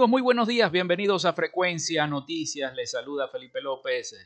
Amigos, muy buenos días, bienvenidos a Frecuencia Noticias, les saluda Felipe López.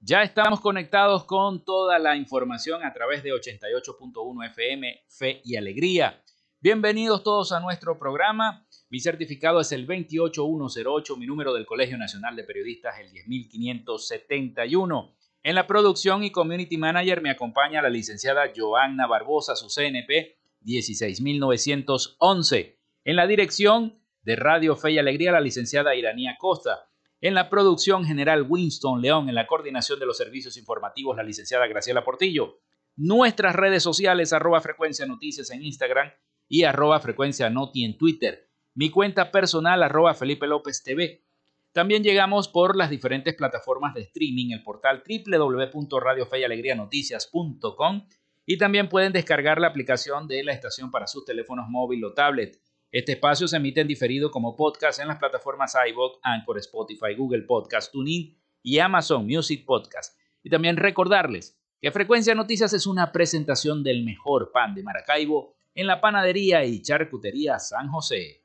Ya estamos conectados con toda la información a través de 88.1 FM, Fe y Alegría. Bienvenidos todos a nuestro programa. Mi certificado es el 28108, mi número del Colegio Nacional de Periodistas el 10571. En la producción y community manager me acompaña la licenciada Joanna Barbosa, su CNP 16911. En la dirección de Radio Fe y Alegría, la licenciada Iranía Costa. En la producción general Winston León, en la coordinación de los servicios informativos, la licenciada Graciela Portillo. Nuestras redes sociales, arroba frecuencia noticias en Instagram y arroba frecuencia noti en Twitter. Mi cuenta personal, arroba Felipe López TV. También llegamos por las diferentes plataformas de streaming, el portal www.radiofeyalegrianoticias.com y también pueden descargar la aplicación de la estación para sus teléfonos móvil o tablet. Este espacio se emite en diferido como podcast en las plataformas iVoox, Anchor, Spotify, Google Podcast, TuneIn y Amazon Music Podcast. Y también recordarles que Frecuencia Noticias es una presentación del mejor pan de Maracaibo en la panadería y charcutería San José.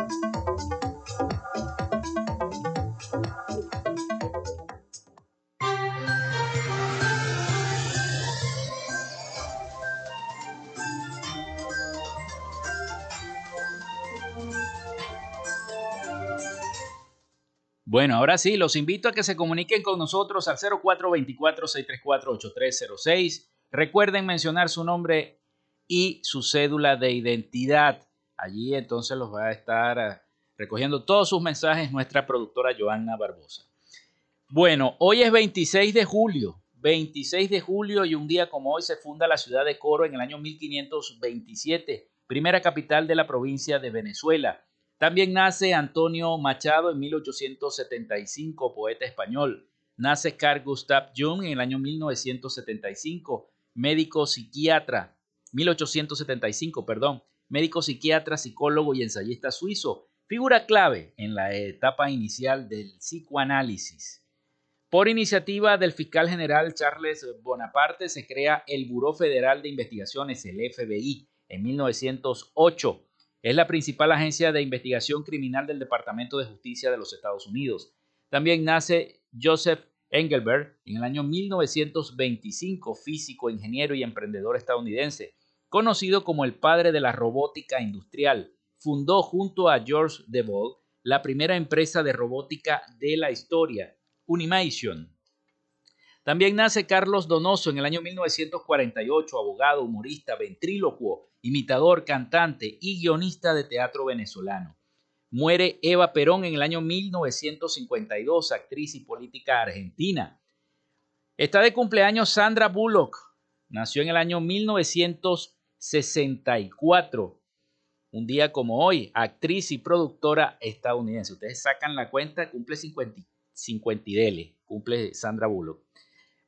Bueno, ahora sí, los invito a que se comuniquen con nosotros al 0424-634-8306. Recuerden mencionar su nombre y su cédula de identidad. Allí entonces los va a estar eh, recogiendo todos sus mensajes nuestra productora Joanna Barbosa. Bueno, hoy es 26 de julio. 26 de julio y un día como hoy se funda la ciudad de Coro en el año 1527, primera capital de la provincia de Venezuela. También nace Antonio Machado en 1875, poeta español. Nace Carl Gustav Jung en el año 1975, médico psiquiatra, 1875, perdón, médico psiquiatra, psicólogo y ensayista suizo. figura clave en la etapa inicial del psicoanálisis. Por iniciativa del fiscal general Charles Bonaparte se crea el Buró Federal de Investigaciones, el FBI, en 1908. Es la principal agencia de investigación criminal del Departamento de Justicia de los Estados Unidos. También nace Joseph Engelberg en el año 1925, físico, ingeniero y emprendedor estadounidense, conocido como el padre de la robótica industrial. Fundó junto a George DeVol la primera empresa de robótica de la historia, Unimation. También nace Carlos Donoso en el año 1948, abogado, humorista, ventrílocuo, imitador, cantante y guionista de teatro venezolano. Muere Eva Perón en el año 1952, actriz y política argentina. Está de cumpleaños Sandra Bullock. Nació en el año 1964. Un día como hoy, actriz y productora estadounidense. Ustedes sacan la cuenta, cumple 50, 50 y cumple Sandra Bullock.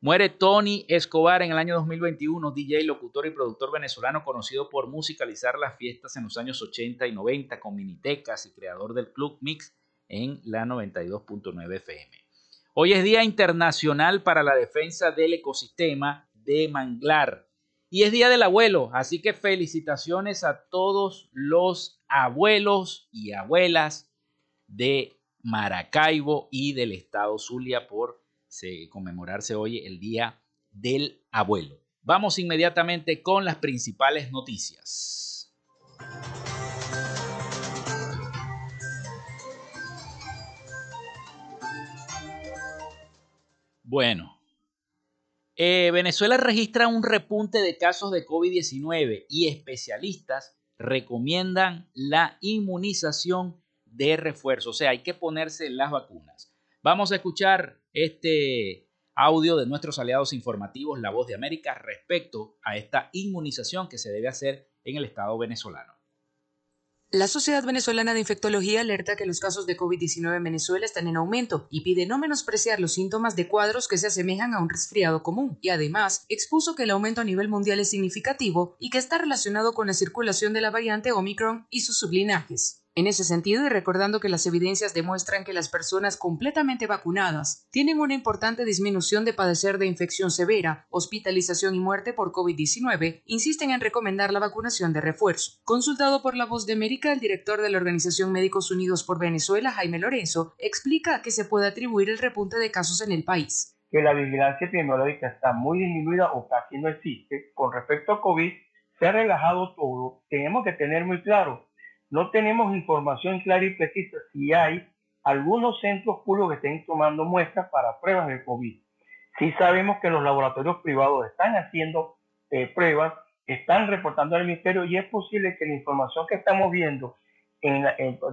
Muere Tony Escobar en el año 2021, DJ, locutor y productor venezolano conocido por musicalizar las fiestas en los años 80 y 90 con minitecas y creador del Club Mix en la 92.9 FM. Hoy es Día Internacional para la Defensa del Ecosistema de Manglar y es Día del Abuelo, así que felicitaciones a todos los abuelos y abuelas de Maracaibo y del estado Zulia por conmemorarse hoy el Día del Abuelo. Vamos inmediatamente con las principales noticias. Bueno, eh, Venezuela registra un repunte de casos de COVID-19 y especialistas recomiendan la inmunización de refuerzo, o sea, hay que ponerse las vacunas. Vamos a escuchar este audio de nuestros aliados informativos, La Voz de América, respecto a esta inmunización que se debe hacer en el Estado venezolano. La Sociedad Venezolana de Infectología alerta que los casos de COVID-19 en Venezuela están en aumento y pide no menospreciar los síntomas de cuadros que se asemejan a un resfriado común y además expuso que el aumento a nivel mundial es significativo y que está relacionado con la circulación de la variante Omicron y sus sublinajes. En ese sentido, y recordando que las evidencias demuestran que las personas completamente vacunadas tienen una importante disminución de padecer de infección severa, hospitalización y muerte por COVID-19, insisten en recomendar la vacunación de refuerzo. Consultado por La Voz de América, el director de la Organización Médicos Unidos por Venezuela, Jaime Lorenzo, explica a qué se puede atribuir el repunte de casos en el país. Que la vigilancia epidemiológica está muy disminuida o casi no existe. Con respecto a COVID, se ha relajado todo. Tenemos que tener muy claro no tenemos información clara y precisa si hay algunos centros públicos que estén tomando muestras para pruebas de COVID. Sí sabemos que los laboratorios privados están haciendo eh, pruebas, están reportando al ministerio y es posible que la información que estamos viendo en,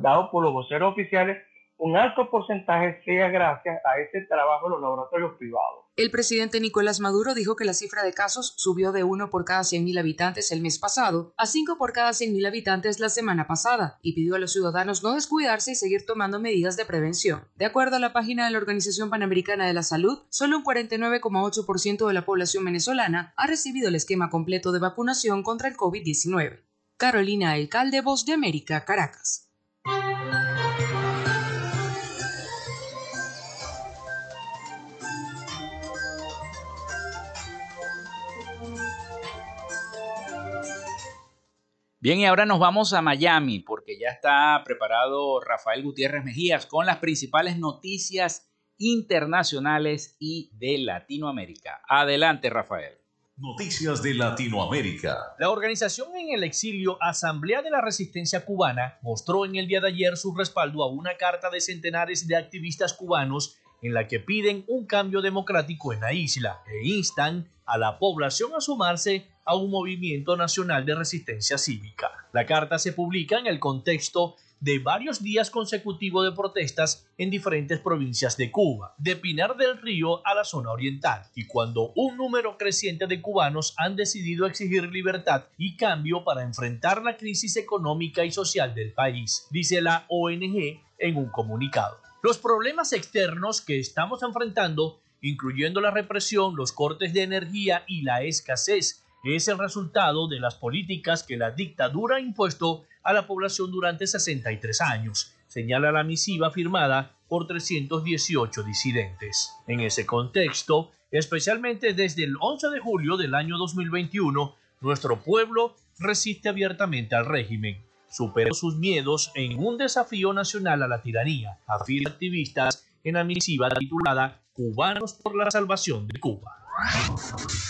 dado por los voceros oficiales un alto porcentaje sea gracias a ese trabajo de los laboratorios privados. El presidente Nicolás Maduro dijo que la cifra de casos subió de 1 por cada 100.000 habitantes el mes pasado a 5 por cada 100.000 habitantes la semana pasada y pidió a los ciudadanos no descuidarse y seguir tomando medidas de prevención. De acuerdo a la página de la Organización Panamericana de la Salud, solo un 49,8% de la población venezolana ha recibido el esquema completo de vacunación contra el COVID-19. Carolina Alcalde, Voz de América, Caracas. Bien, y ahora nos vamos a Miami porque ya está preparado Rafael Gutiérrez Mejías con las principales noticias internacionales y de Latinoamérica. Adelante, Rafael. Noticias de Latinoamérica. La organización en el exilio Asamblea de la Resistencia Cubana mostró en el día de ayer su respaldo a una carta de centenares de activistas cubanos en la que piden un cambio democrático en la isla e instan a la población a sumarse a un movimiento nacional de resistencia cívica. La carta se publica en el contexto de varios días consecutivos de protestas en diferentes provincias de Cuba, de Pinar del Río a la zona oriental, y cuando un número creciente de cubanos han decidido exigir libertad y cambio para enfrentar la crisis económica y social del país, dice la ONG en un comunicado. Los problemas externos que estamos enfrentando, incluyendo la represión, los cortes de energía y la escasez, es el resultado de las políticas que la dictadura ha impuesto a la población durante 63 años, señala la misiva firmada por 318 disidentes. En ese contexto, especialmente desde el 11 de julio del año 2021, nuestro pueblo resiste abiertamente al régimen, superó sus miedos en un desafío nacional a la tiranía, afirman activistas en la misiva titulada Cubanos por la Salvación de Cuba.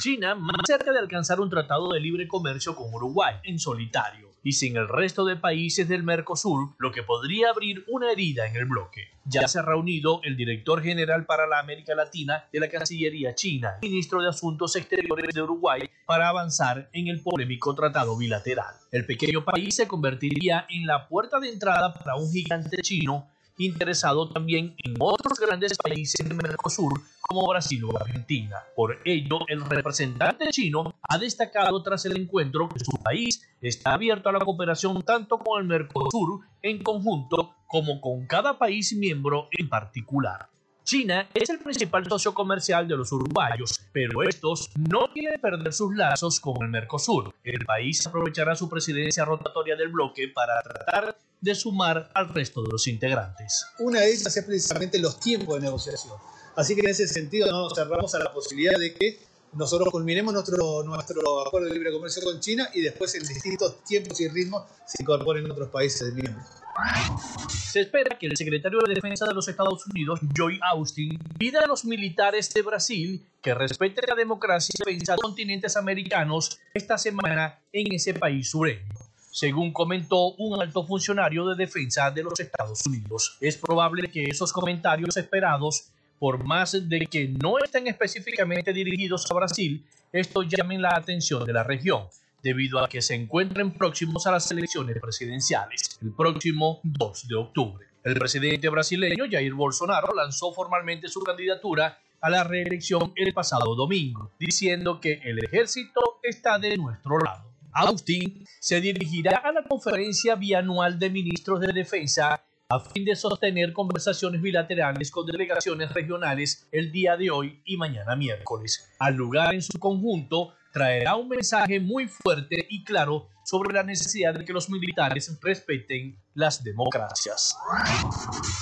China más cerca de alcanzar un tratado de libre comercio con Uruguay en solitario y sin el resto de países del Mercosur, lo que podría abrir una herida en el bloque. Ya se ha reunido el director general para la América Latina de la Cancillería China, ministro de Asuntos Exteriores de Uruguay, para avanzar en el polémico tratado bilateral. El pequeño país se convertiría en la puerta de entrada para un gigante chino interesado también en otros grandes países del Mercosur como Brasil o Argentina. Por ello, el representante chino ha destacado tras el encuentro que su país está abierto a la cooperación tanto con el Mercosur en conjunto como con cada país miembro en particular. China es el principal socio comercial de los uruguayos, pero estos no quieren perder sus lazos con el Mercosur. El país aprovechará su presidencia rotatoria del bloque para tratar de sumar al resto de los integrantes. Una de ellas es precisamente los tiempos de negociación. Así que en ese sentido nos cerramos a la posibilidad de que nosotros culminemos nuestro, nuestro acuerdo de libre comercio con China y después en distintos tiempos y ritmos se incorporen otros países miembros. Se espera que el secretario de Defensa de los Estados Unidos, Joy Austin, pida a los militares de Brasil que respeten la democracia y defensa de los continentes americanos esta semana en ese país sureño. Según comentó un alto funcionario de defensa de los Estados Unidos, es probable que esos comentarios esperados, por más de que no estén específicamente dirigidos a Brasil, esto llamen la atención de la región debido a que se encuentren próximos a las elecciones presidenciales, el próximo 2 de octubre. El presidente brasileño Jair Bolsonaro lanzó formalmente su candidatura a la reelección el pasado domingo, diciendo que el ejército está de nuestro lado. Austin se dirigirá a la conferencia bianual de ministros de defensa a fin de sostener conversaciones bilaterales con delegaciones regionales el día de hoy y mañana miércoles. Al lugar en su conjunto traerá un mensaje muy fuerte y claro sobre la necesidad de que los militares respeten las democracias.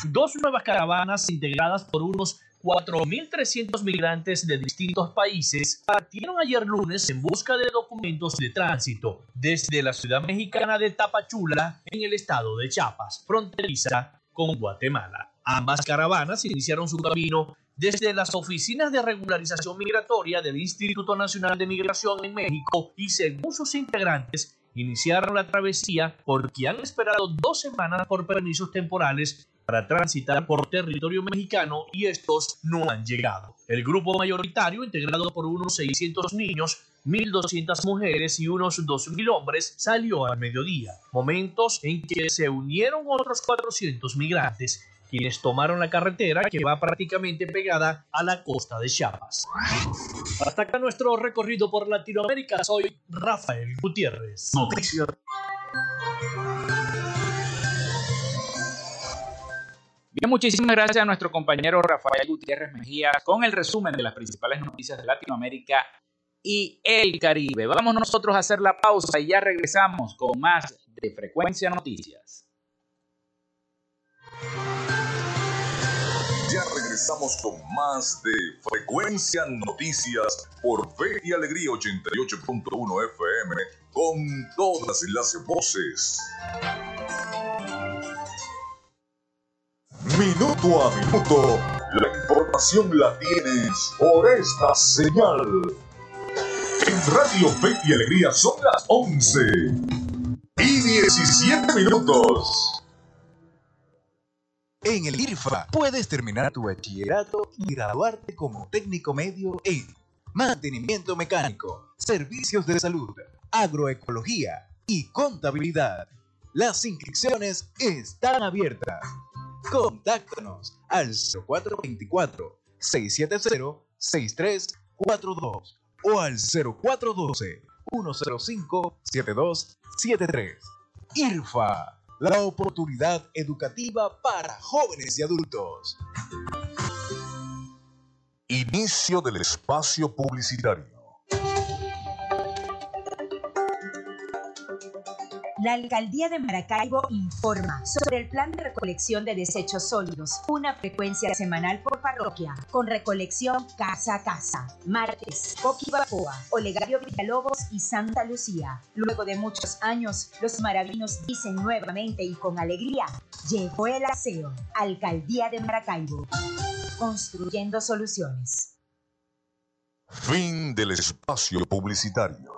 Dos nuevas caravanas integradas por unos 4.300 migrantes de distintos países partieron ayer lunes en busca de documentos de tránsito desde la ciudad mexicana de Tapachula en el estado de Chiapas, fronteriza con Guatemala. Ambas caravanas iniciaron su camino desde las oficinas de regularización migratoria del Instituto Nacional de Migración en México y según sus integrantes iniciaron la travesía porque han esperado dos semanas por permisos temporales para transitar por territorio mexicano y estos no han llegado. El grupo mayoritario, integrado por unos 600 niños, 1.200 mujeres y unos 2.000 hombres, salió al mediodía, momentos en que se unieron otros 400 migrantes quienes tomaron la carretera que va prácticamente pegada a la costa de Chiapas. Hasta acá nuestro recorrido por Latinoamérica. Soy Rafael Gutiérrez. Noticias. Bien, muchísimas gracias a nuestro compañero Rafael Gutiérrez Mejía con el resumen de las principales noticias de Latinoamérica y el Caribe. Vamos nosotros a hacer la pausa y ya regresamos con más de Frecuencia Noticias. Ya regresamos con más de Frecuencia Noticias por Fe y Alegría 88.1 FM con todas las voces. Minuto a minuto, la información la tienes por esta señal. En Radio Fe y Alegría son las 11 y 17 minutos. En el IRFA puedes terminar tu bachillerato y graduarte como técnico medio en mantenimiento mecánico, servicios de salud, agroecología y contabilidad. Las inscripciones están abiertas. Contáctanos al 0424-670-6342 o al 0412-105-7273. IRFA la oportunidad educativa para jóvenes y adultos. Inicio del espacio publicitario. La alcaldía de Maracaibo informa sobre el plan de recolección de desechos sólidos, una frecuencia semanal por parroquia, con recolección casa a casa. Martes, Coquibacoa, Olegario Villalobos y Santa Lucía. Luego de muchos años, los maravinos dicen nuevamente y con alegría, llegó el aseo. Alcaldía de Maracaibo. Construyendo soluciones. Fin del espacio publicitario.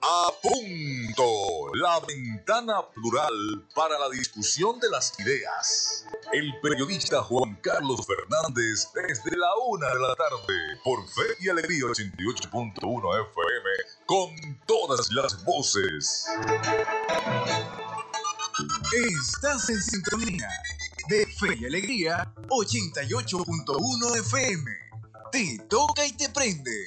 A punto, la ventana plural para la discusión de las ideas. El periodista Juan Carlos Fernández desde la una de la tarde por Fe y Alegría 88.1 FM con todas las voces. Estás en sintonía de Fe y Alegría 88.1 FM. Te toca y te prende.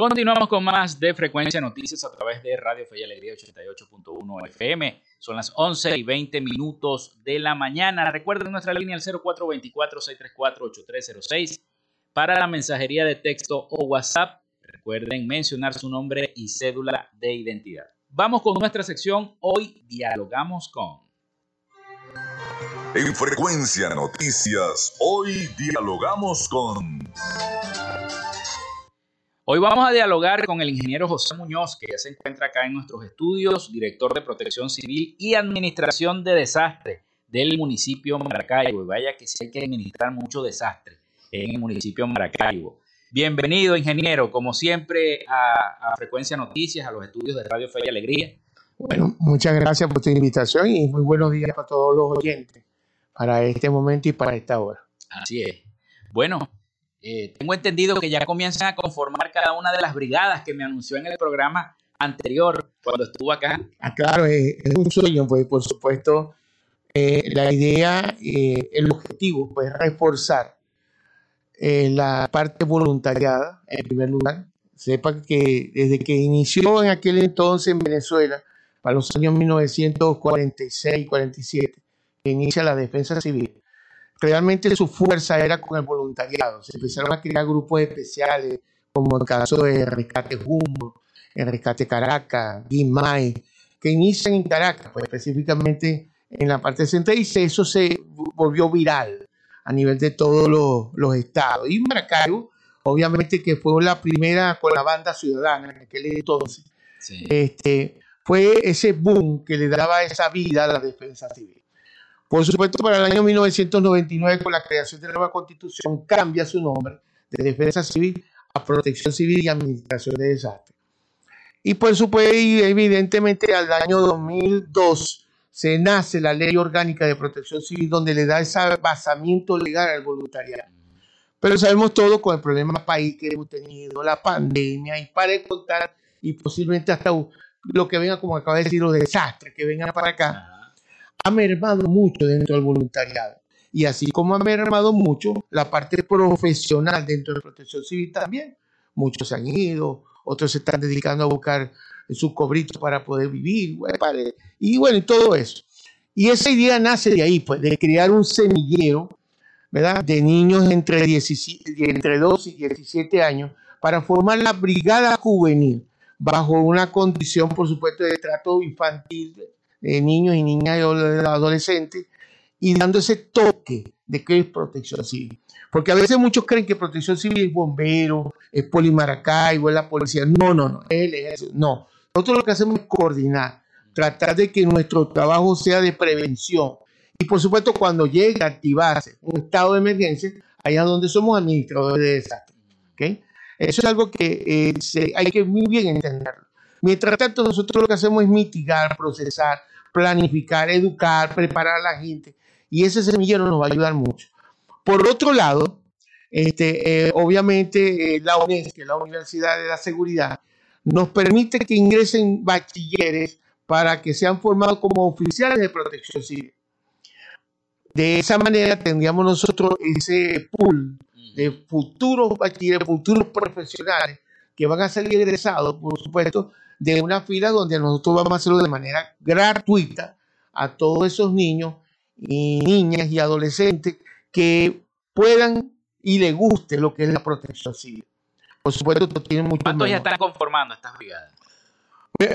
Continuamos con más de Frecuencia Noticias a través de Radio Fe y Alegría 88.1 FM. Son las 11 y 20 minutos de la mañana. Recuerden nuestra línea al 0424-634-8306 para la mensajería de texto o WhatsApp. Recuerden mencionar su nombre y cédula de identidad. Vamos con nuestra sección. Hoy dialogamos con. En Frecuencia Noticias, hoy dialogamos con. Hoy vamos a dialogar con el ingeniero José Muñoz, que ya se encuentra acá en nuestros estudios, director de Protección Civil y Administración de Desastre del municipio Maracaibo. Y vaya que sí hay que administrar mucho desastre en el municipio Maracaibo. Bienvenido, ingeniero, como siempre, a, a Frecuencia Noticias, a los estudios de Radio Fe y Alegría. Bueno, muchas gracias por tu invitación y muy buenos días para todos los oyentes para este momento y para esta hora. Así es. Bueno, eh, tengo entendido que ya comienzan a conformar cada una de las brigadas que me anunció en el programa anterior cuando estuvo acá. Ah, claro, es, un sueño, pues por supuesto, eh, la idea, eh, el objetivo, pues reforzar eh, la parte voluntariada, en primer lugar. Sepa que desde que inició en aquel entonces en Venezuela, para los años 1946-47, que inicia la defensa civil, realmente su fuerza era con el voluntariado. Se empezaron a crear grupos especiales, como el caso de Rescate Jumbo, el Rescate Caracas, Guimay, que inician en Caracas, pues específicamente en la parte central, y eso se volvió viral a nivel de todos los, los estados. Y Maracaibo, obviamente que fue la primera con la banda ciudadana en aquel entonces, Sí. este, fue ese boom que le daba esa vida a la defensa civil. Por supuesto, para el año 1999, con la creación de la nueva constitución, cambia su nombre de Defensa Civil a Protección Civil y Administración de Desastres. Y por supuesto, evidentemente, al año 2002 se nace la Ley Orgánica de Protección Civil, donde le da ese basamiento legal al voluntariado. Pero sabemos todo con el problema país que hemos tenido, la pandemia, y para contar, y posiblemente hasta lo que venga, como acaba de decir, los desastres que vengan para acá. Ha mermado mucho dentro del voluntariado. Y así como ha mermado mucho la parte profesional dentro de protección civil también. Muchos se han ido, otros se están dedicando a buscar sus cobritos para poder vivir, y bueno, y todo eso. Y esa idea nace de ahí, pues, de crear un semillero, ¿verdad? De niños entre, 17 entre 12 y 17 años para formar la brigada juvenil bajo una condición, por supuesto, de trato infantil de niños y niñas y ado- adolescentes y dando ese toque de que es protección civil. Porque a veces muchos creen que protección civil es bombero, es polimaracaibo, es la policía. No, no, no, es. No. Nosotros lo que hacemos es coordinar, tratar de que nuestro trabajo sea de prevención Y por supuesto, cuando llega a activarse un estado de emergencia, allá donde somos administradores de desastre. ¿okay? Eso es algo que eh, se, hay que muy bien entenderlo. Mientras tanto, nosotros lo que hacemos es mitigar, procesar, planificar, educar, preparar a la gente. Y ese semillero nos va a ayudar mucho. Por otro lado, este, eh, obviamente eh, la UNES, que es la Universidad de la Seguridad, nos permite que ingresen bachilleres para que sean formados como oficiales de protección civil. De esa manera tendríamos nosotros ese pool de futuros bachilleres, futuros profesionales que van a salir egresados, por supuesto, de una fila donde nosotros vamos a hacerlo de manera gratuita a todos esos niños y niñas y adolescentes que puedan y les guste lo que es la protección civil. Por supuesto, tiene mucho ¿Cuántos ya están conformando estas brigadas?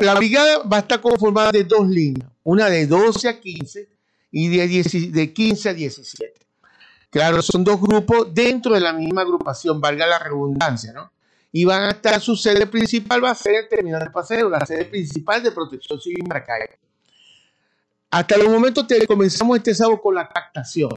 La brigada va a estar conformada de dos líneas, una de 12 a 15 y de, de 15 a 17. Claro, son dos grupos dentro de la misma agrupación, valga la redundancia, ¿no? Y van a estar, su sede principal va a ser el terminal de paseo, la sede principal de Protección Civil Maracay. Hasta el momento te, comenzamos este sábado con la captación.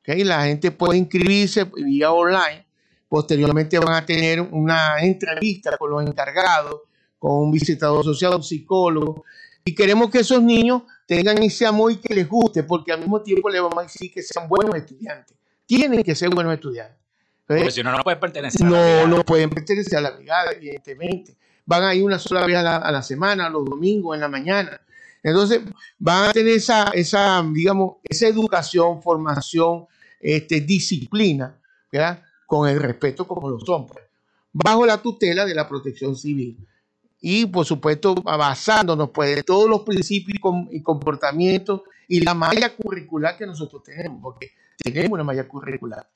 ¿okay? La gente puede inscribirse vía online. Posteriormente van a tener una entrevista con los encargados, con un visitador social, un psicólogo. Y queremos que esos niños tengan ese amor y que les guste, porque al mismo tiempo les vamos a decir que sean buenos estudiantes. Tienen que ser buenos estudiantes. Porque si no, no pueden pertenecer no, a la brigada. No, pueden pertenecer a la brigada, evidentemente. Van a ir una sola vez a la, a la semana, los domingos, en la mañana. Entonces, van a tener esa, esa digamos, esa educación, formación, este, disciplina, ¿verdad? Con el respeto como lo son, pues, bajo la tutela de la protección civil. Y, por supuesto, basándonos pues, en todos los principios y comportamientos y la malla curricular que nosotros tenemos, porque tenemos una malla curricular.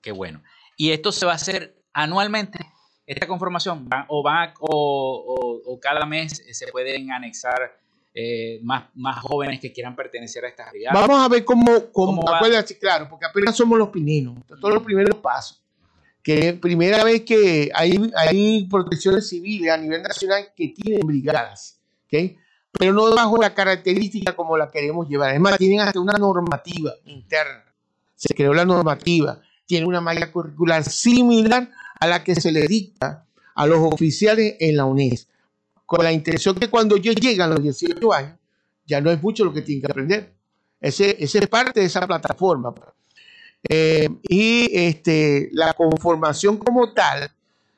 Qué bueno. ¿Y esto se va a hacer anualmente? ¿Esta conformación? ¿Va, o, va, o, o, o, cada mes se pueden anexar eh, más, más jóvenes que quieran pertenecer a estas brigadas? Vamos a ver cómo, cómo, ¿Cómo acuérdate, claro, porque apenas somos los pininos, todos los primeros pasos. Que primera vez que hay, hay protecciones civiles a nivel nacional que tienen brigadas, ¿okay? pero no bajo la característica como la queremos llevar. Es más, tienen hasta una normativa interna. Se creó la normativa tiene una malla curricular similar a la que se le dicta a los oficiales en la UNES, con la intención que cuando ellos llegan a los 18 años, ya no es mucho lo que tienen que aprender. Ese, es parte de esa plataforma. Eh, y este, la conformación como tal,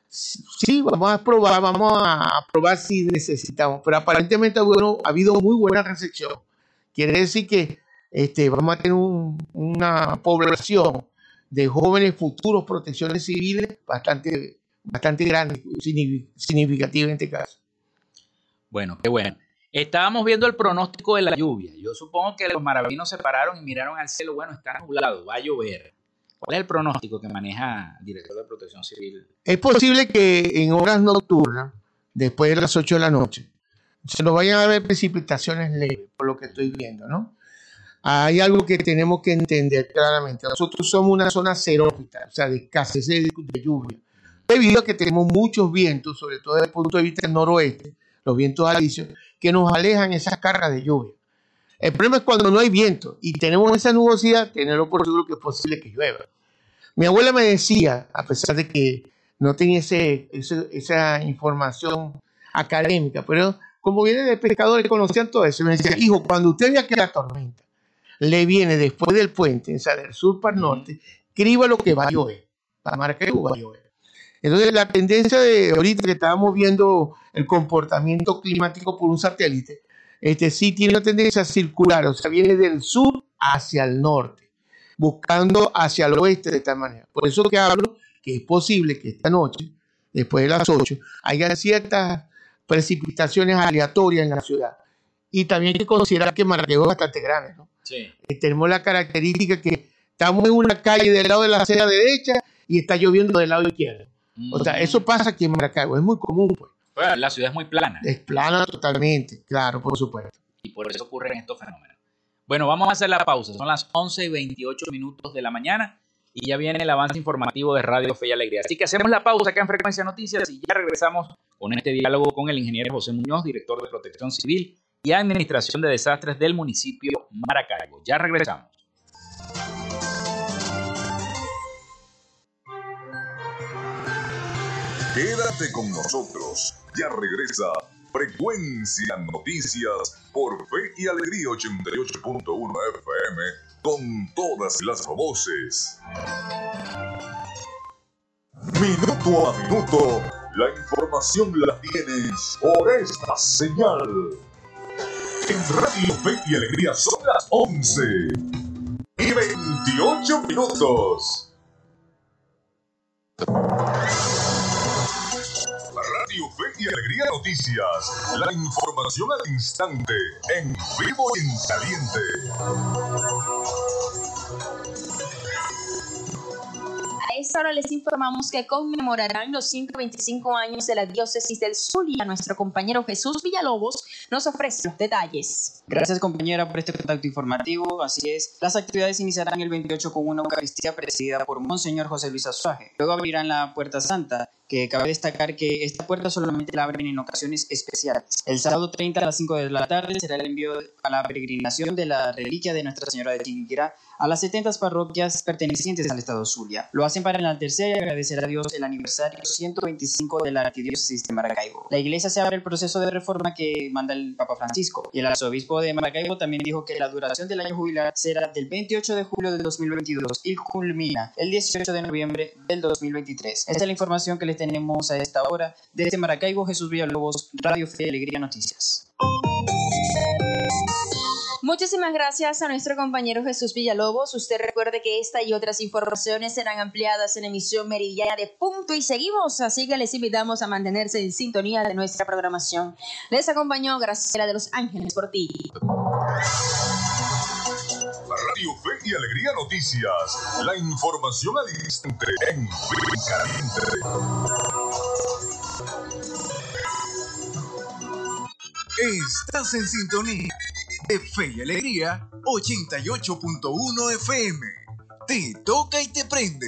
sí, vamos a probar, vamos a probar si necesitamos, pero aparentemente bueno, ha habido muy buena recepción. Quiere decir que este, vamos a tener un, una población de jóvenes futuros protecciones civiles bastante, bastante grande, significativa en este caso. Bueno, qué bueno. Estábamos viendo el pronóstico de la lluvia. Yo supongo que los maravinos se pararon y miraron al cielo. Bueno, está nublado, va a llover. ¿Cuál es el pronóstico que maneja el director de Protección Civil? Es posible que en horas nocturnas, después de las 8 de la noche, se nos vayan a ver precipitaciones leves, por lo que estoy viendo, ¿no? Hay algo que tenemos que entender claramente. Nosotros somos una zona xerófita, o sea, de escasez de, de, lluvia, debido a que tenemos muchos vientos, sobre todo desde el punto de vista noroeste, los vientos alisios, que nos alejan esas cargas de lluvia. El problema es cuando no hay viento y tenemos esa nubosidad, tenerlo por seguro que es posible que llueva. Mi abuela me decía, a pesar de que no tenía esa información académica, pero como viene de pescadores conocían todo eso, me decía, hijo, cuando usted vea que la tormenta le viene después del puente, o sea, del sur para el norte, escriba lo que va a llover, para Maracaibo va a llover. Entonces, la tendencia de ahorita que estábamos viendo el comportamiento climático por un satélite, este sí tiene una tendencia circular, o sea, viene del sur hacia el norte, buscando hacia el oeste de esta manera. Por eso que hablo que es posible que esta noche, después de las 8, haya ciertas precipitaciones aleatorias en la ciudad. Y también hay que considerar que Maracaibo es bastante grande, ¿no? Sí. Tenemos la característica que estamos en una calle del lado de la acera derecha y está lloviendo del lado izquierdo. Mm. O sea, eso pasa aquí en Maracaibo, es muy común, pues. Bueno, la ciudad es muy plana. Es plana totalmente, claro, por supuesto. Y por eso ocurren estos fenómenos. Bueno, vamos a hacer la pausa. Son las 11 y 28 minutos de la mañana y ya viene el avance informativo de Radio Fe y Alegría. Así que hacemos la pausa acá en Frecuencia Noticias y ya regresamos con este diálogo con el ingeniero José Muñoz, director de Protección Civil y Administración de Desastres del municipio Maracaibo. Ya regresamos. Quédate con nosotros. Ya regresa Frecuencia Noticias por Fe y Alegría 88.1 FM con todas las voces. Minuto a minuto, la información la tienes por esta señal. En Radio Fe y Alegría son las 11 y 28 minutos. Radio Fe y Alegría Noticias. La información al instante, en vivo y en caliente. Esta hora les informamos que conmemorarán los 125 años de la diócesis del Zulia. Nuestro compañero Jesús Villalobos nos ofrece los detalles. Gracias compañera por este contacto informativo. Así es, las actividades iniciarán el 28 con una Eucaristía presidida por Monseñor José Luis Azuaje. Luego abrirán la Puerta Santa que cabe destacar que esta puerta solamente la abren en ocasiones especiales. El sábado 30 a las 5 de la tarde será el envío a la peregrinación de la reliquia de Nuestra Señora de Tinguirá a las 70 parroquias pertenecientes al estado Zulia. Lo hacen para enaltecer y agradecer a Dios el aniversario 125 de la arquidiócesis de Maracaibo. La iglesia se abre el proceso de reforma que manda el Papa Francisco y el arzobispo de Maracaibo también dijo que la duración del año jubilar será del 28 de julio del 2022 y culmina el 18 de noviembre del 2023. Esta es la información que les tenemos a esta hora desde Maracaibo, Jesús Villalobos, Radio Fe y Alegría Noticias. Muchísimas gracias a nuestro compañero Jesús Villalobos. Usted recuerde que esta y otras informaciones serán ampliadas en emisión meridiana de punto y seguimos, así que les invitamos a mantenerse en sintonía de nuestra programación. Les acompañó Graciela de los Ángeles por ti. Fe y Alegría Noticias. La información al instante en. Estás en sintonía de Fe y Alegría 88.1 FM. Te toca y te prende.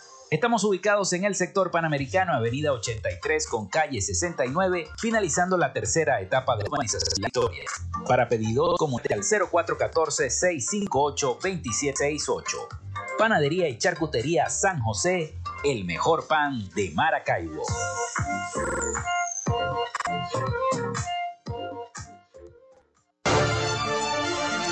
Estamos ubicados en el sector panamericano, avenida 83 con calle 69, finalizando la tercera etapa de urbanización de. Para pedidos, comunícate al 0414-658-2768. Panadería y charcutería San José, el mejor pan de Maracaibo.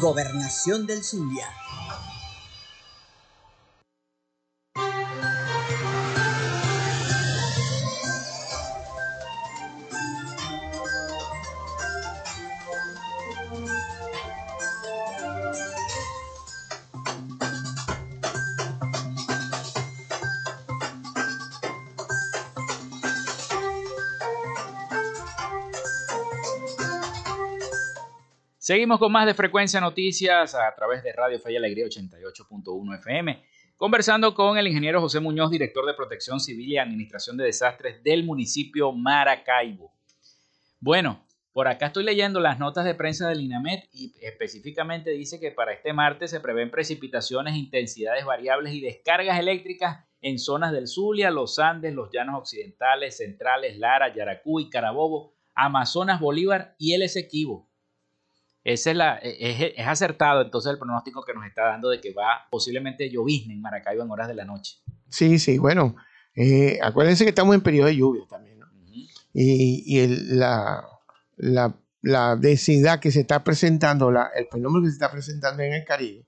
Gobernación del Zulia. Seguimos con más de Frecuencia Noticias a través de Radio Fe y Alegría 88.1 FM, conversando con el ingeniero José Muñoz, director de Protección Civil y Administración de Desastres del municipio Maracaibo. Bueno, por acá estoy leyendo las notas de prensa del INAMET y específicamente dice que para este martes se prevén precipitaciones, intensidades variables y descargas eléctricas en zonas del Zulia, los Andes, los Llanos Occidentales, Centrales, Lara, Yaracú y Carabobo, Amazonas, Bolívar y el Esequibo. Ese es, la, es, es, acertado entonces el pronóstico que nos está dando de que va posiblemente llovizna en Maracaibo en horas de la noche. Sí, sí, bueno, eh, acuérdense que estamos en periodo de lluvia también, ¿no? Y, y el, la, la, la, densidad que se está presentando, la, el fenómeno que se está presentando en el Caribe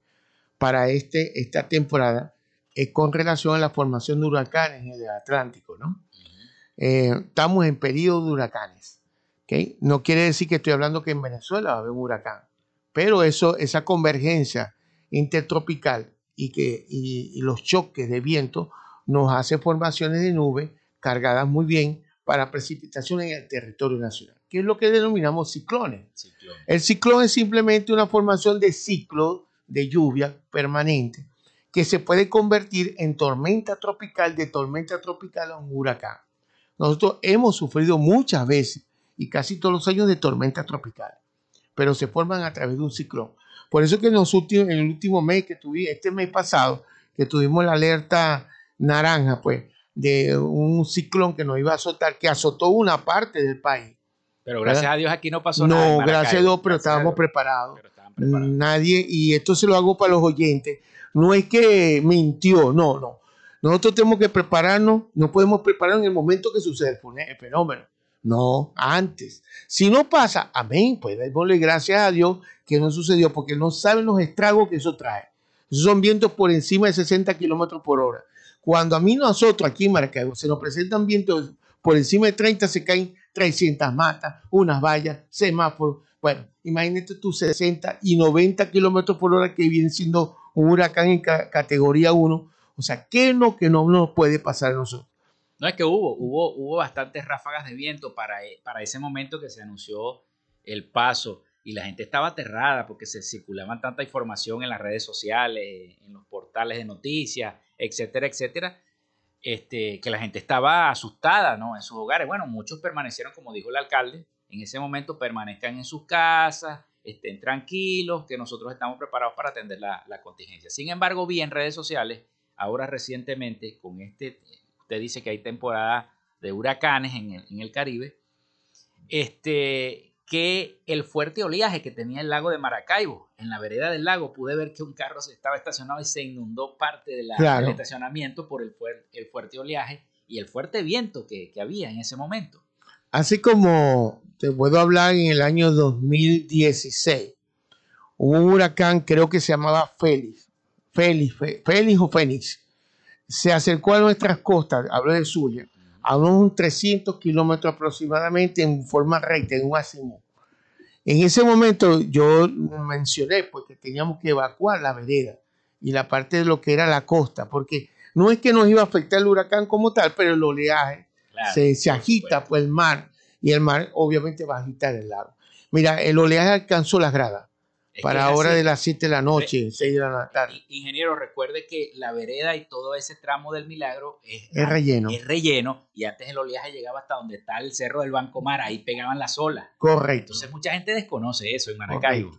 para este, esta temporada es con relación a la formación de huracanes en el Atlántico, ¿no? Eh, estamos en periodo de huracanes. ¿Okay? No quiere decir que estoy hablando que en Venezuela va a haber un huracán, pero eso, esa convergencia intertropical y, que, y, y los choques de viento nos hace formaciones de nubes cargadas muy bien para precipitación en el territorio nacional, que es lo que denominamos ciclones. Ciclón. El ciclón es simplemente una formación de ciclo de lluvia permanente que se puede convertir en tormenta tropical, de tormenta tropical a un huracán. Nosotros hemos sufrido muchas veces y casi todos los años de tormenta tropical, pero se forman a través de un ciclón. Por eso que en, los últimos, en el último mes que tuve, este mes pasado, que tuvimos la alerta naranja, pues, de un ciclón que nos iba a azotar, que azotó una parte del país. Pero gracias ¿verdad? a Dios aquí no pasó no, nada. No, gracias a. Dios, pero estábamos preparados. Pero preparados. Nadie, y esto se lo hago para los oyentes, no es que mintió, no, no. Nosotros tenemos que prepararnos, no podemos prepararnos en el momento que sucede el fenómeno. No, antes. Si no pasa, amén, pues démosle gracias a Dios que no sucedió, porque no saben los estragos que eso trae. Esos son vientos por encima de 60 kilómetros por hora. Cuando a mí nosotros aquí en Maracaibo se nos presentan vientos por encima de 30, se caen 300 matas, unas vallas, semáforos. Bueno, imagínate tú 60 y 90 kilómetros por hora que viene siendo un huracán en ca- categoría 1. O sea, ¿qué es lo que no nos puede pasar a nosotros? No es que hubo, hubo, hubo bastantes ráfagas de viento para, e- para ese momento que se anunció el paso y la gente estaba aterrada porque se circulaban tanta información en las redes sociales, en los portales de noticias, etcétera, etcétera, este, que la gente estaba asustada ¿no? en sus hogares. Bueno, muchos permanecieron, como dijo el alcalde, en ese momento permanezcan en sus casas, estén tranquilos, que nosotros estamos preparados para atender la, la contingencia. Sin embargo, vi en redes sociales, ahora recientemente, con este, usted dice que hay temporada de huracanes en el, en el Caribe, este, que el fuerte oleaje que tenía el lago de Maracaibo, en la vereda del lago, pude ver que un carro se estaba estacionado y se inundó parte de la- Claro. del estacionamiento por el, fuer- el fuerte oleaje y el fuerte viento que, que había en ese momento. Así como te puedo hablar en el año 2016, hubo un huracán, creo que se llamaba Félix, Félix, Félix o Fénix, se acercó a nuestras costas, hablo de Zulia, a unos 300 kilómetros aproximadamente en forma recta, en un azimut. En ese momento yo mencioné pues, que teníamos que evacuar la vereda y la parte de lo que era la costa, porque no es que nos iba a afectar el huracán como tal, pero el oleaje Claro, se, se agita por el mar y el mar obviamente va a agitar el lago. Mira, el oleaje alcanzó las gradas Es para ahora así. de las 7 de la noche, 6 de la tarde. Ingeniero, recuerde que la vereda y todo ese tramo del milagro es, Es relleno. es relleno y antes el oleaje llegaba hasta donde está el cerro del Banco Mar, ahí pegaban las olas. Correcto. Entonces mucha gente desconoce eso en Maracaibo.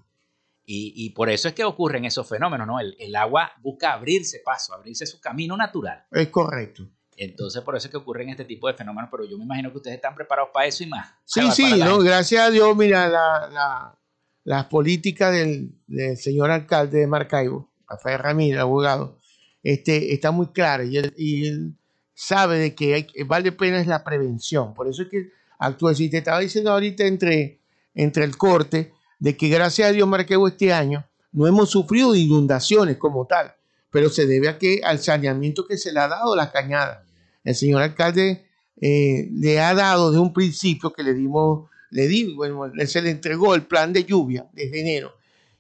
Y, y por eso es que ocurren esos fenómenos, ¿no? El, el agua busca abrirse paso, abrirse su camino natural. Es correcto. Entonces por eso es que ocurren este tipo de fenómenos, pero yo me imagino que ustedes están preparados para eso y más. Sí, sí, no, gente. gracias a Dios, mira, la, la, las políticas del, señor alcalde de Maracaibo, Rafael Ramírez, abogado, este, está muy clara y él, sabe de que hay, vale pena es la prevención. Por eso es que actúa. Te estaba diciendo ahorita entre, entre el corte, de que gracias a Dios Maracaibo este año no hemos sufrido inundaciones como tal, pero se debe a que al saneamiento que se le ha dado la cañada. El señor alcalde eh, le ha dado de un principio que le dimos, le di, bueno, se le entregó el plan de lluvia desde enero.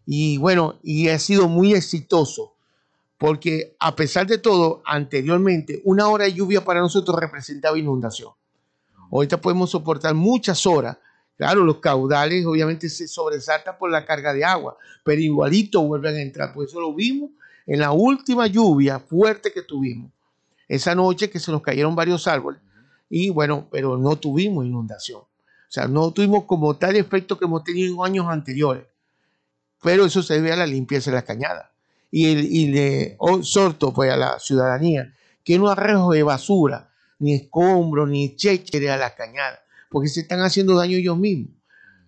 Y bueno, y ha sido muy exitoso, porque a pesar de todo, anteriormente, una hora de lluvia para nosotros representaba inundación. Ahorita podemos soportar muchas horas Claro, los caudales obviamente se sobresaltan por la carga de agua, pero igualito vuelven a entrar. Por eso lo vimos en la última lluvia fuerte que tuvimos. Esa noche que se nos cayeron varios árboles. Y bueno, pero no tuvimos inundación. O sea, no tuvimos como tal efecto que hemos tenido en años anteriores. Pero eso se debe a la limpieza de la cañada. Y, el, y le exhorto pues, a la ciudadanía que no arrejo de basura, ni escombros, ni chéchere a la cañada, porque se están haciendo daño ellos mismos.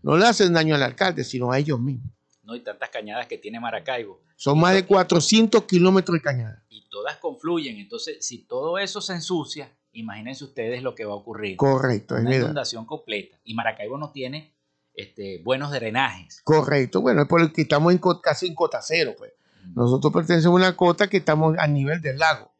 No le hacen daño al alcalde, sino a ellos mismos. No hay tantas cañadas que tiene Maracaibo. Son más de 400 kilómetros de cañada. Y todas confluyen. Entonces, si todo eso se ensucia, imagínense ustedes lo que va a ocurrir. Correcto, es Una verdad. inundación completa. Y Maracaibo no tiene este, buenos drenajes. Correcto, bueno, es por el que estamos en, casi en cota cero. Pues. Nosotros pertenecemos a una cota que estamos a nivel del lago.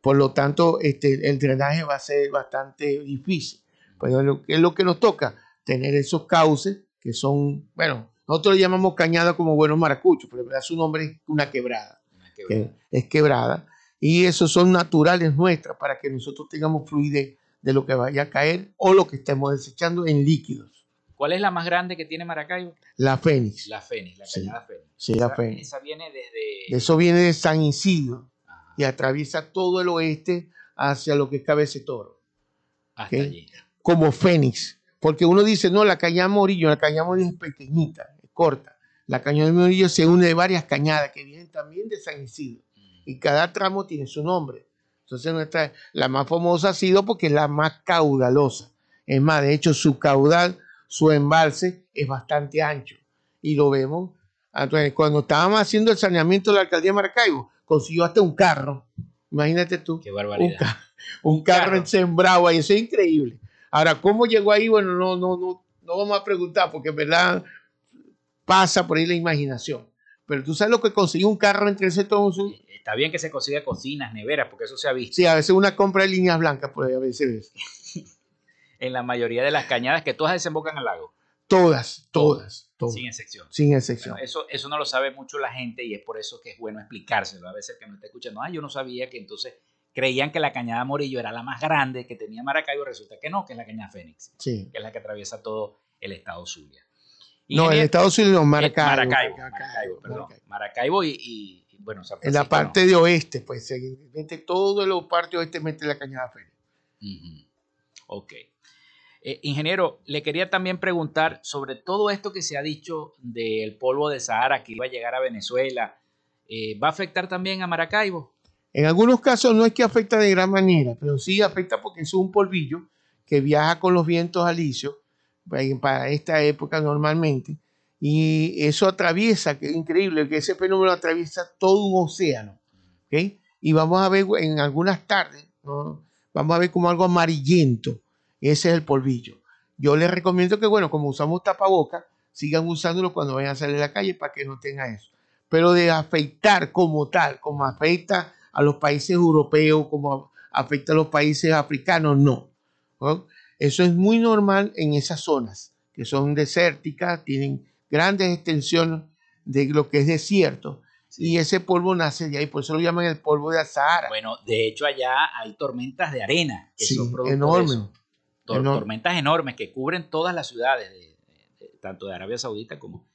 Por lo tanto, este, el drenaje va a ser bastante difícil. Pero lo, ¿qué es lo que nos toca? Tener esos cauces que son, bueno, nosotros le llamamos cañada como buenos maracuchos, pero su nombre es una quebrada. que es quebrada. Y esos son naturales nuestras para que nosotros tengamos fluidez de lo que vaya a caer o lo que estemos desechando en líquidos. ¿Cuál es la más grande que tiene Maracaibo? La Fénix. La Fénix, la Sí. cañada Fénix. Sí, la Esa- Fénix. Esa viene desde... Eso viene de San Isidro y atraviesa todo el oeste hacia lo que es Cabece Toro. Hasta ¿ok? allí. Como Fénix. Porque uno dice, no, la cañada Morillo, la cañada Morillo es pequeñita, es corta. La cañada Morillo se une de varias cañadas que vienen también de San Isidro. Y cada tramo tiene su nombre. Entonces nuestra, la más famosa ha sido porque es la más caudalosa. Es más, de hecho, su caudal, su embalse es bastante ancho. Y lo vemos. Entonces, cuando estábamos haciendo el saneamiento de la alcaldía de Maracaibo, consiguió hasta un carro. Imagínate tú. Qué Un, barbaridad. ca- un carro, sembrado ahí, eso es increíble. Ahora, ¿cómo llegó ahí? Bueno, no, no, no, no vamos a preguntar porque en verdad pasa por ahí la imaginación. Pero tú sabes lo que consiguió un carro entre ese todo. Está bien que se consiga cocinas, neveras, porque eso se ha visto Sí, a veces una compra de líneas blancas, pues a veces en la mayoría de las cañadas que todas desembocan al lago, Todas, todas, todas. sin excepción. Sin excepción. Bueno, eso, eso no lo sabe mucho la gente y es por eso que es bueno explicárselo. A veces que me está escuchando, ah, yo no sabía que entonces creían que la cañada Morillo era la más grande que tenía Maracaibo, resulta que no, que es la cañada Fénix, Sí. que es la que atraviesa todo el estado Zulia. No, el Ingeniero- Estados Unidos, eh, Maracaibo. Maracaibo, Maracaibo, perdón. Maracaibo y, y- y, bueno, San En la parte de oeste, pues se mete todo el parte oeste, mete la cañada feria. Ok. Eh, ingeniero, le quería también preguntar sobre todo esto que se ha dicho del polvo de Sahara que iba a llegar a Venezuela. eh, ¿Va a afectar también a Maracaibo? En algunos casos no es que afecta de gran manera, pero sí afecta porque es un polvillo que viaja con los vientos alisios para esta época normalmente. Y eso atraviesa, que es increíble, que ese fenómeno atraviesa todo un océano. ¿ok? Y vamos a ver en algunas tardes, vamos a ver como algo amarillento. Ese es el polvillo. Yo les recomiendo que, bueno, como usamos tapaboca, sigan usándolo cuando vayan a salir a la calle para que no tenga eso. Pero de afectar como tal, como afecta a los países europeos, como afecta a los países africanos, no. ¿no? Eso es muy normal en esas zonas que son desérticas, tienen grandes extensiones de lo que es desierto. Y ese polvo nace de ahí, por eso lo llaman el polvo de Sahara. Bueno, de hecho allá hay tormentas de arena que Sí, son producto de enorme. eso. Tor- Enorme. tormentas enormes que cubren todas las ciudades, de- tanto de Arabia Saudita como...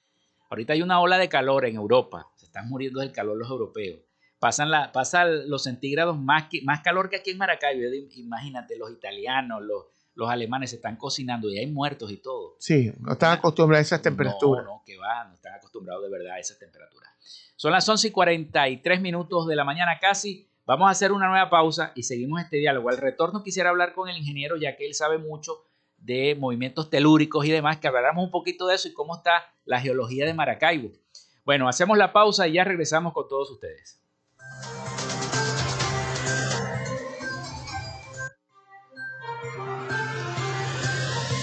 Ahorita hay una ola de calor en Europa, se están muriendo del calor los europeos. Pasan, la, pasan los centígrados más, que, más calor que aquí en Maracaibo. Imagínate, los italianos, los, los alemanes se están cocinando y hay muertos y todo. Sí, no están acostumbrados a esas temperaturas. No, no, que va, no están acostumbrados de verdad a esas temperaturas. Son las 11 y 43 minutos de la mañana casi. Vamos a hacer una nueva pausa y seguimos este diálogo. Al retorno quisiera hablar con el ingeniero, ya que él sabe mucho de movimientos telúricos y demás, que habláramos un poquito de eso y cómo está la geología de Maracaibo. Bueno, hacemos la pausa y ya regresamos con todos ustedes.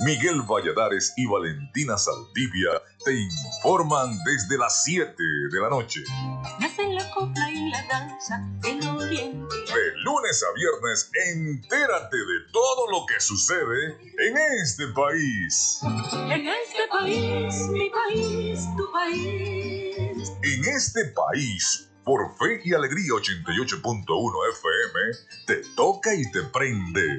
Miguel Valladares y Valentina Saldivia te informan desde las 7 de la noche. La copla y la danza del oriente. De lunes a viernes, entérate de todo lo que sucede en este país. En este país, mi país, tu país. En este país, por Fe y Alegría 88.1 FM, te toca y te prende.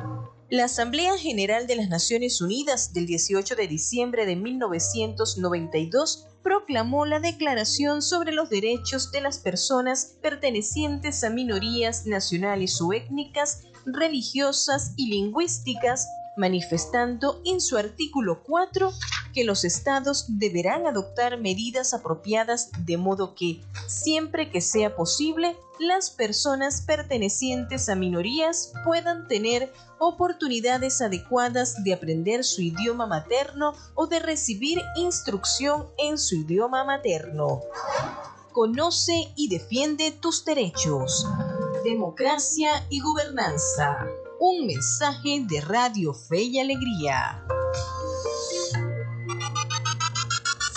La Asamblea General de las Naciones Unidas del 18 de diciembre de 1992 proclamó la Declaración sobre los Derechos de las Personas pertenecientes a minorías nacionales o étnicas, religiosas y lingüísticas, manifestando en su artículo 4 que los estados deberán adoptar medidas apropiadas de modo que, siempre que sea posible, las personas pertenecientes a minorías puedan tener oportunidades adecuadas de aprender su idioma materno o de recibir instrucción en su idioma materno. Conoce y defiende tus derechos. Democracia y gobernanza. Un mensaje de Radio Fe y Alegría.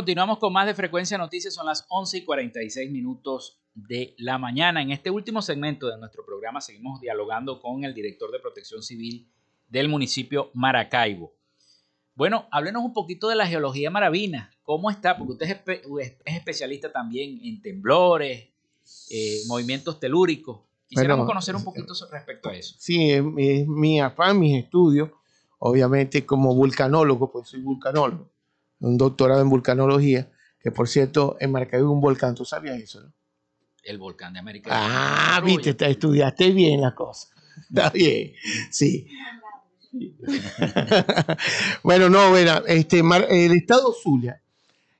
Continuamos con más de Frecuencia Noticias. Son las 11 y 46 minutos de la mañana. En este último segmento de nuestro programa seguimos dialogando con el director de Protección Civil del municipio Maracaibo. Bueno, háblenos un poquito de la geología maravina. ¿Cómo está? Porque usted es, espe- es especialista también en temblores, eh, movimientos telúricos. Quisiéramos Bueno, conocer un poquito respecto a eso. Sí, es, es mi afán, mis estudios, obviamente como vulcanólogo, pues soy vulcanólogo, un doctorado en vulcanología, que por cierto, en Maracaibo un volcán, ¿tú sabías eso? no? El volcán de América. Ah, viste, te- estudiaste bien la cosa. Está bien, sí. bueno, no, verá, este, el estado Zulia,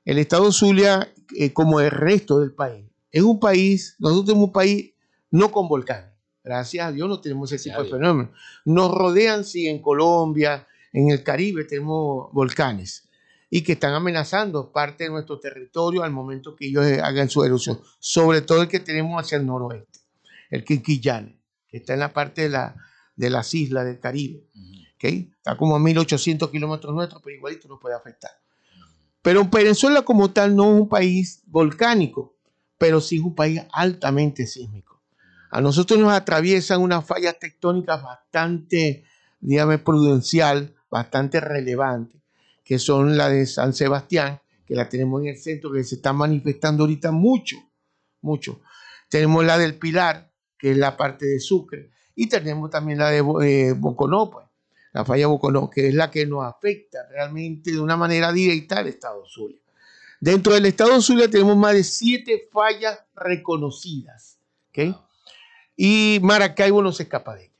el estado Zulia, eh, como el resto del país, es un país, nosotros tenemos un país no con volcanes. Gracias a Dios no tenemos ese tipo de fenómenos. Nos rodean, sí, en Colombia, en el Caribe tenemos volcanes y que están amenazando parte de nuestro territorio al momento que ellos eh, hagan su erupción, sobre todo el que tenemos hacia el noroeste, el Quinquillane, que está en la parte de, la, de las islas del Caribe. ¿ok? Está como a 1800 kilómetros nuestros, pero igualito nos puede afectar. Pero Venezuela como tal no es un país volcánico, pero sí es un país altamente sísmico. A nosotros nos atraviesan unas fallas tectónicas bastante, dígame, prudencial, bastante relevante, que son la de San Sebastián, que la tenemos en el centro, que se está manifestando ahorita mucho, mucho. Tenemos la del Pilar, que es la parte de Sucre, y tenemos también la de eh, Boconó, pues, la falla Boconó, que es la que nos afecta realmente de una manera directa al estado Zulia. Dentro del estado Zulia tenemos más de siete fallas reconocidas, ¿ok? Y Maracaibo no se escapa de ella.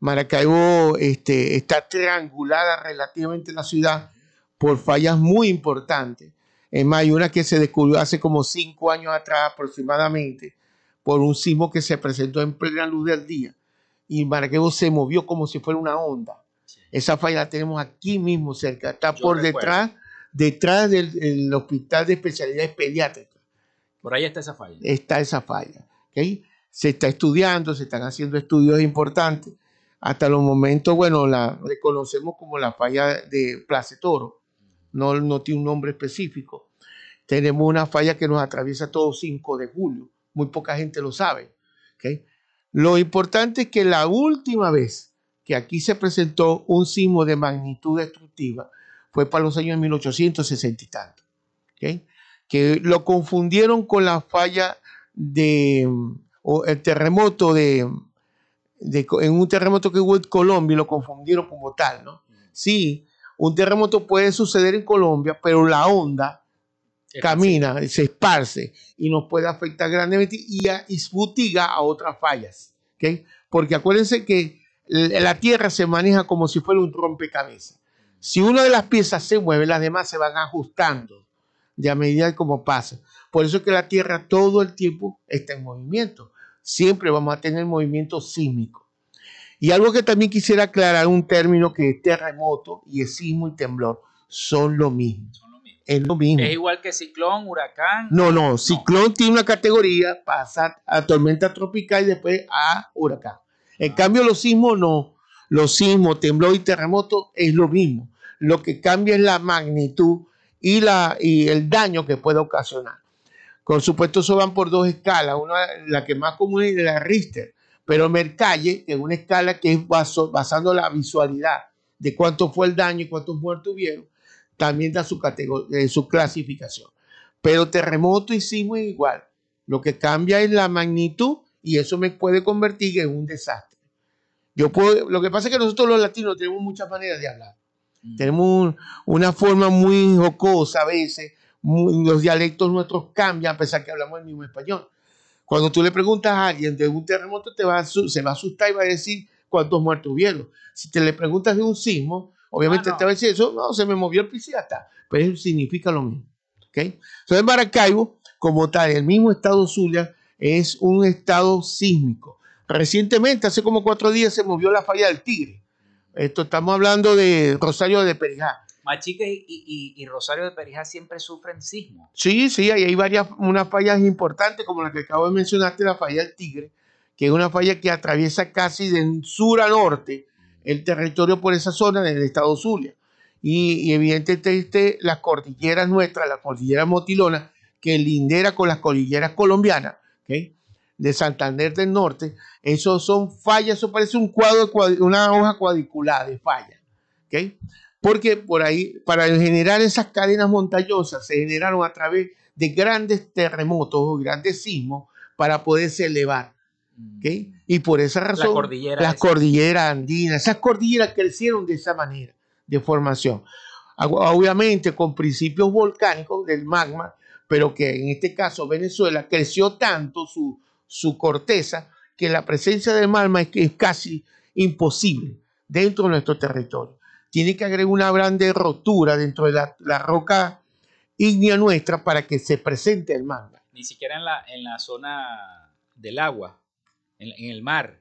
Maracaibo este, está triangulada relativamente la ciudad por fallas muy importantes. Es más, hay una que se descubrió hace como cinco años atrás aproximadamente por un sismo que se presentó en plena luz del día y Maracaibo se movió como si fuera una onda. Esa falla la tenemos aquí mismo cerca, está Yo por recuerdo. detrás, detrás del el hospital de especialidades pediátricas Por ahí está esa falla. está esa falla. ¿ok? Se está estudiando, se están haciendo estudios importantes. Hasta los momentos, bueno, la reconocemos como la falla de Place Toro. No, no tiene un nombre específico. Tenemos una falla que nos atraviesa todo 5 de julio. Muy poca gente lo sabe. Lo importante es que la última vez que aquí se presentó un sismo de magnitud destructiva fue para los años 1860 y tanto. ¿ok? Que lo confundieron con la falla de o el terremoto de, de- en un terremoto que hubo en Colombia lo confundieron como tal, ¿no? Sí, un terremoto puede suceder en Colombia, pero la onda camina, se esparce y nos puede afectar grandemente y, a- y a otras fallas. Porque acuérdense que la Tierra se maneja como si fuera un rompecabezas. Si una de las piezas se mueve, las demás se van ajustando de a medida como pasa. Por eso es que la Tierra todo el tiempo está en movimiento. Siempre vamos a tener movimiento sísmico. Y algo que también quisiera aclarar, un término que es terremoto y es sismo y temblor son lo mismo. Es lo mismo. Es igual que ciclón, huracán. No, no, ciclón tiene una categoría, pasa a tormenta tropical y después a huracán. En cambio, los sismos no. Los sismos, temblor y terremoto es lo mismo. Lo que cambia es la magnitud y, la, y el daño que puede ocasionar. Por supuesto, eso van por dos escalas. Una, la que más común es la Richter, pero Mercalle, que es una escala que es baso- basando la visualidad de cuánto fue el daño y cuántos muertos hubieron, también da su, eh, su clasificación. Pero terremoto y sismo es igual. Lo que cambia es la magnitud y eso me puede convertir en un desastre. Yo puedo, lo que pasa es que nosotros los latinos tenemos muchas maneras de hablar. Tenemos un- una forma muy jocosa a veces, muy- los dialectos nuestros cambian a pesar que hablamos el mismo español. Cuando tú le preguntas a alguien de un terremoto, te va a se va a asustar y va a decir cuántos muertos hubieron. Si te le preguntas de un sismo, obviamente te va a decir eso, no, se me movió el piso y ya está. Pero eso significa lo mismo. ¿ok? Entonces, Maracaibo, como tal, el mismo estado Zulia, es un estado sísmico. Recientemente, hace como cuatro días, se movió la falla del Tigre. Esto estamos hablando de Rosario de Perijá. Machique y, Rosario de Perijá siempre sufren sismo. Sí, sí, ahí hay varias, unas fallas importantes, como la que acabo de mencionarte, la falla del Tigre, que es una falla que atraviesa casi de sur a norte el territorio por esa zona del estado Zulia. Y, evidentemente este, las cordilleras nuestras, la cordillera Motilona, que lindera con las cordilleras colombianas, ¿ok? de Santander del Norte, esos son fallas, eso parece un cuadro, cuad- una hoja cuadriculada de fallas. ¿ok? Porque por ahí, para generar esas cadenas montañosas, se generaron a través de grandes terremotos o grandes sismos para poderse elevar. ¿ok? Y por esa razón, cordillera las esa. cordilleras andinas, esas cordilleras crecieron de esa manera, de formación. Obviamente con principios volcánicos del magma, pero que en este caso Venezuela creció tanto su, su corteza que la presencia del magma es, es casi imposible dentro de nuestro territorio. Tiene que agregar una grande rotura dentro de la, la roca ígnea nuestra para que se presente el magma. Ni siquiera en la, en la zona del agua, en, en el mar.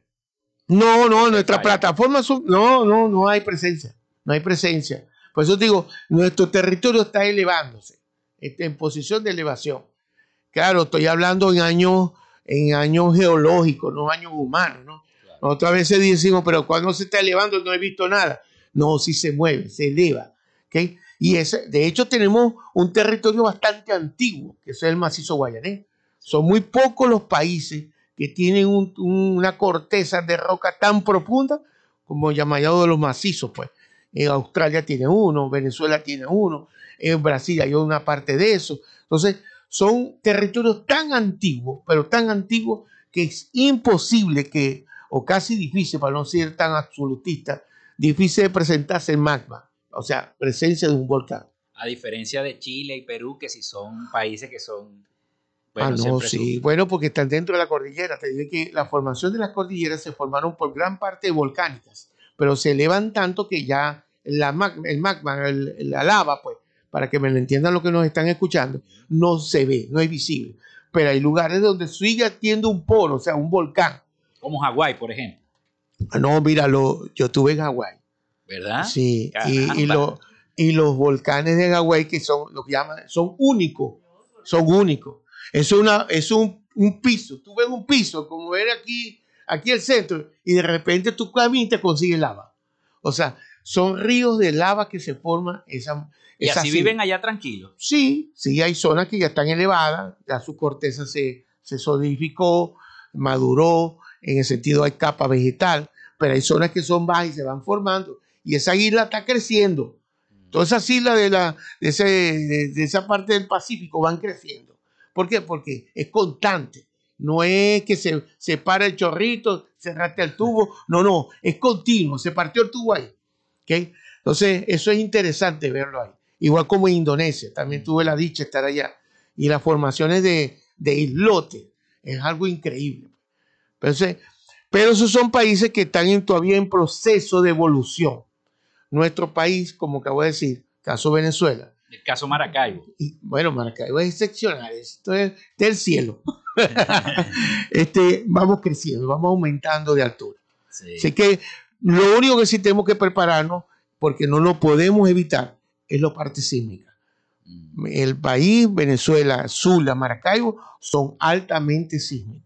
No, no, nuestra plataforma no, no, no hay presencia, no hay presencia. Por eso digo, nuestro territorio está elevándose, está en posición de elevación. Claro, estoy hablando en años, en años geológicos, no años humanos, ¿no? Nosotros a veces decimos, pero cuando se está elevando no he visto nada. No, sí se mueve, se eleva. Y de hecho tenemos un territorio bastante antiguo, que es el macizo guayanés. Son muy pocos los países que tienen un- una corteza de roca tan profunda como llamado de los macizos, pues. En Australia tiene uno, Venezuela tiene uno, en Brasil hay una parte de eso. Entonces, son territorios tan antiguos, pero tan antiguos que es imposible que, o casi difícil, para no ser tan absolutista, difícil de presentarse en magma, o sea, presencia de un volcán. A diferencia de Chile y Perú, que sí son países que son. ah, no, sí. Bueno, porque están dentro de la cordillera. Te diré que la formación de las cordilleras se formaron por gran parte volcánicas, pero se elevan tanto que ya la mag- el magma, el- la lava, pues, para que me lo entiendan los que nos están escuchando, no se ve, no es visible. Pero hay lugares donde sigue tiendo un polo, o sea, un volcán. Como Hawái, por ejemplo. No, míralo, yo estuve en Hawái. ¿Verdad? Sí, y, y, Caramba. lo- y los volcanes de Hawái que son lo que llaman, son únicos, son únicos. Es, una, es un, un piso, tú ves un piso, como ver aquí, aquí el centro, y de repente tú caminas y te consigues lava. O sea, son ríos de lava que se forman esa, Y así sí. viven allá tranquilos. Sí, sí, hay zonas que ya están elevadas, ya su corteza se, se solidificó, maduró, en el sentido hay capa vegetal, pero hay zonas que son bajas y se van formando, y esa isla está creciendo. Todas esas islas de, la, de, ese- de- de esa parte del Pacífico van creciendo. ¿Por qué? Porque es constante. No es que se, se para el chorrito, cerraste el tubo. No, no, es continuo. Se partió el tubo ahí. ¿ok? Entonces, eso es interesante verlo ahí. Igual como en Indonesia, también tuve la dicha de estar allá. Y las formaciones de, de islotes es algo increíble. Entonces, pero esos son países que están todavía en proceso de evolución. Nuestro país, como acabo de decir, caso Venezuela, El caso Maracaibo. y bueno, Maracaibo es excepcional, esto es del cielo. este, vamos creciendo, vamos aumentando de altura. Así que lo único que sí tenemos que prepararnos, porque no lo podemos evitar, es la parte sísmica. El país, Venezuela, Sula, Maracaibo, son altamente sísmicos.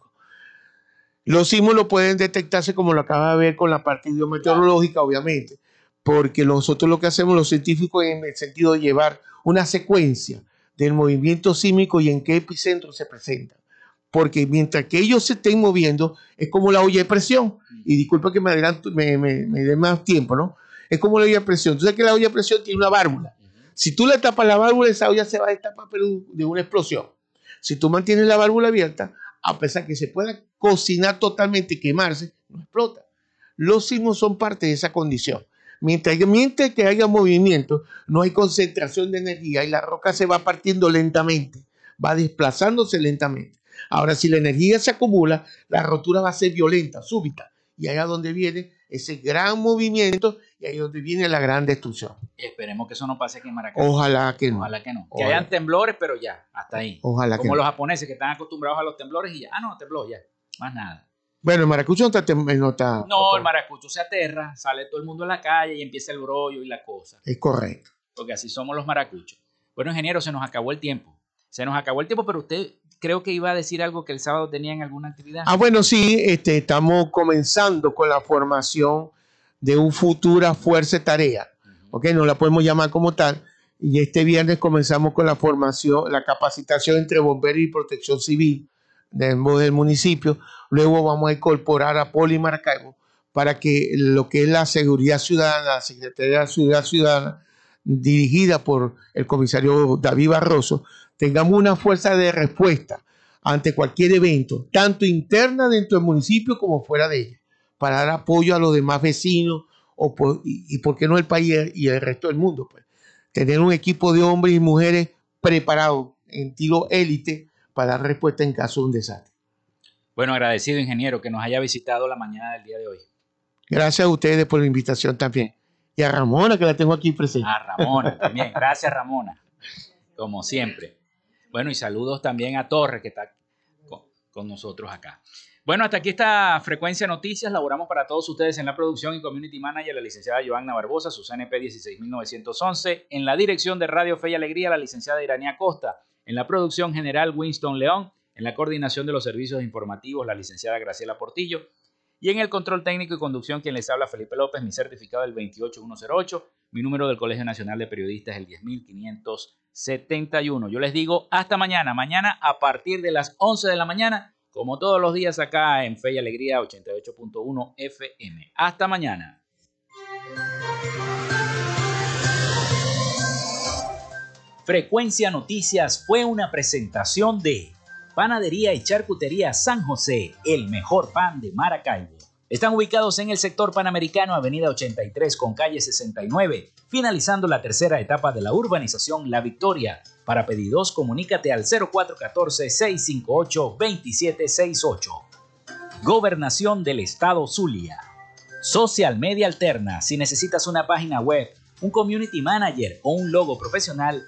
Los lo pueden detectarse como lo acaba de ver con la parte hidrometeorológica, obviamente, porque nosotros lo que hacemos los científicos en el sentido de llevar una secuencia del movimiento sísmico y en qué epicentro se presenta. Porque mientras que ellos se estén moviendo, es como la olla de presión. Y disculpa que me adelanto, me, me, dé más tiempo, ¿no? Es como la olla de presión. Sabes que la olla de presión tiene una válvula. Si tú le tapas la válvula, esa olla se va a destapar de una explosión. Si tú mantienes la válvula abierta, a pesar que se pueda cocinar totalmente y quemarse, no explota. Los sismos son parte de esa condición. Mientras, mientras que haya movimiento, no hay concentración de energía y la roca se va partiendo lentamente, va desplazándose lentamente. Ahora, si la energía se acumula, la rotura va a ser violenta, súbita. Y ahí es donde viene ese gran movimiento y ahí es donde viene la gran destrucción. Esperemos que eso no pase aquí en Maracaibo. Ojalá que no. Ojalá que no. Que hayan temblores, pero ya, hasta ahí. Ojalá que Como no. los japoneses que están acostumbrados a los temblores y ya. Ah, no, tembló ya. Más nada. Bueno, el maracucho no está, tem- no está- No, el maracucho se aterra, sale todo el mundo a la calle y empieza el brollo y la cosa. es correcto. Porque así somos los maracuchos. Bueno, ingeniero, se nos acabó el tiempo. Se nos acabó el tiempo, pero usted creo que iba a decir algo que el sábado tenían alguna actividad. Ah, bueno, sí, este, estamos comenzando con la formación de un futura fuerza tarea. ¿Ok? No la podemos llamar como tal. Y este viernes comenzamos con la formación, la capacitación entre bomberos y protección civil del, del municipio. Luego vamos a incorporar a Poli Maracaibo para que lo que es la seguridad ciudadana, la Secretaría de Seguridad Ciudadana, dirigida por el comisario David Barroso, tengamos una fuerza de respuesta ante cualquier evento, tanto interna dentro del municipio como fuera de ella, para dar apoyo a los demás vecinos o y, y por qué no el país y el resto del mundo. Pues. Tener un equipo de hombres y mujeres preparados en estilo élite para dar respuesta en caso de un desastre. Bueno, agradecido, ingeniero, que nos haya visitado la mañana del día de hoy. Gracias a ustedes por la invitación también. Y a Ramona, que la tengo aquí presente. A Ramona también. Gracias, Ramona. Como siempre. Bueno, y saludos también a Torres, que está con, con nosotros acá. Bueno, hasta aquí esta frecuencia noticias. Laboramos para todos ustedes en la producción y community manager, la licenciada Joanna Barbosa, su CNP 16911. En la dirección de Radio Fe y Alegría, la licenciada Iranía Costa. En la producción general, Winston León. En la coordinación de los servicios informativos, la licenciada Graciela Portillo. Y en el control técnico y conducción, quien les habla, Felipe López, mi certificado del 28108, mi número del Colegio Nacional de Periodistas es el 10571. Yo les digo hasta mañana, mañana a partir de las 11 de la mañana, como todos los días acá en Fe y Alegría 88.1 FM. Hasta mañana. Frecuencia Noticias fue una presentación de Panadería y Charcutería San José, el mejor pan de Maracaibo. Están ubicados en el sector panamericano, Avenida 83 con calle 69, finalizando la tercera etapa de la urbanización La Victoria. Para pedidos, comunícate al 0414-658-2768. Gobernación del Estado Zulia. Social Media Alterna. Si necesitas una página web, un community manager o un logo profesional,